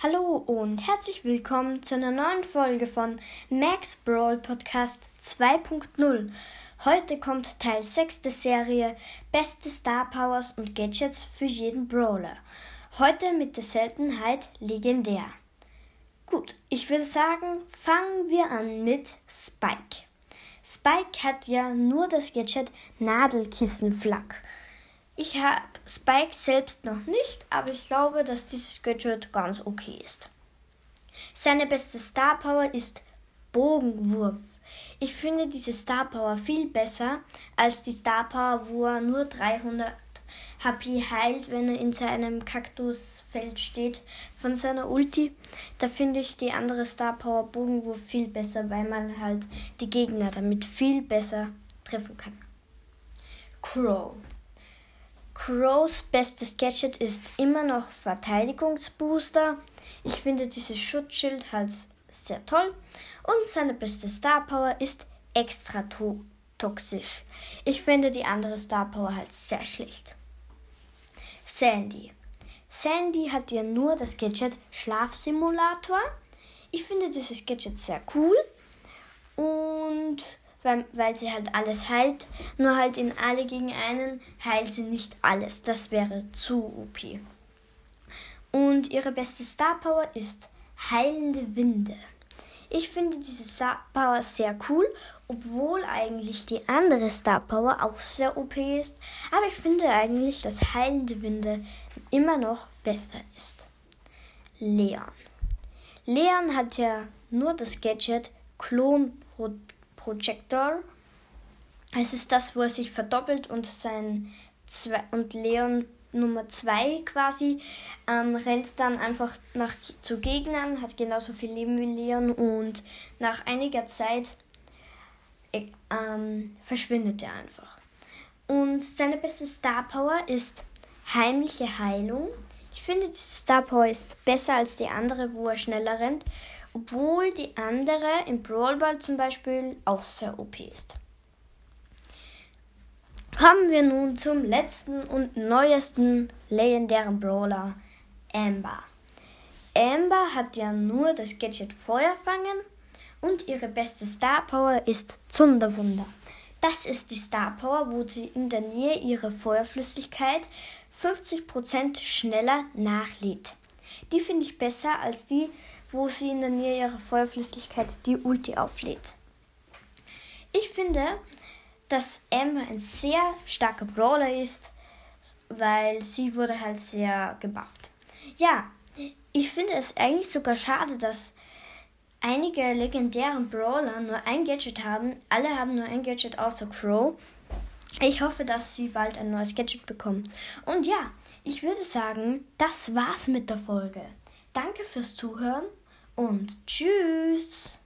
Hallo und herzlich willkommen zu einer neuen Folge von Max Brawl Podcast 2.0. Heute kommt Teil 6 der Serie Beste Star Powers und Gadgets für jeden Brawler. Heute mit der Seltenheit legendär. Gut, ich würde sagen, fangen wir an mit Spike. Spike hat ja nur das Gadget Nadelkissenflak. Ich habe Spike selbst noch nicht, aber ich glaube, dass dieses Gadget ganz okay ist. Seine beste Star Power ist Bogenwurf. Ich finde diese Star Power viel besser als die Star Power, wo er nur 300 HP heilt, wenn er in seinem Kaktusfeld steht von seiner Ulti. Da finde ich die andere Star Power Bogenwurf viel besser, weil man halt die Gegner damit viel besser treffen kann. Crow. Crows bestes Gadget ist immer noch Verteidigungsbooster. Ich finde dieses Schutzschild halt sehr toll. Und seine beste Star Power ist extra to toxisch. Ich finde die andere Star Power halt sehr schlecht. Sandy. Sandy hat ja nur das Gadget Schlafsimulator. Ich finde dieses Gadget sehr cool. Und weil, sie halt alles heilt. Nur halt in alle gegen einen heilt sie nicht alles. Das wäre zu OP. Und ihre beste Star Power ist heilende Winde. Ich finde diese Star Power sehr cool, obwohl eigentlich die andere Star Power auch sehr OP ist. Aber ich finde eigentlich, dass heilende Winde immer noch besser ist. Leon. Leon hat ja nur das Gadget Klon Projector. Es ist das, wo er sich verdoppelt und sein zwei, und Leon Nummer 2 quasi ähm, rennt dann einfach nach, zu Gegnern, hat genauso viel Leben wie Leon und nach einiger Zeit äh, ähm, verschwindet er einfach. Und seine beste Star Power ist heimliche Heilung. Ich finde, diese Star Power ist besser als die andere, wo er schneller rennt obwohl die andere im Brawl Ball zum Beispiel auch sehr OP ist. Kommen wir nun zum letzten und neuesten legendären Brawler, Amber. Amber hat ja nur das Gadget Feuer fangen und ihre beste Star Power ist Zunderwunder. Das ist die Star Power, wo sie in der Nähe ihrer Feuerflüssigkeit 50% schneller nachlädt. Die finde ich besser als die wo sie in der Nähe ihrer Feuerflüssigkeit die Ulti auflädt. Ich finde, dass Emma ein sehr starker Brawler ist, weil sie wurde halt sehr gebufft. Ja, ich finde es eigentlich sogar schade, dass einige legendären Brawler nur ein Gadget haben. Alle haben nur ein Gadget außer Crow. Ich hoffe, dass sie bald ein neues Gadget bekommen. Und ja, ich würde sagen, das war's mit der Folge. Danke fürs Zuhören und tschüss.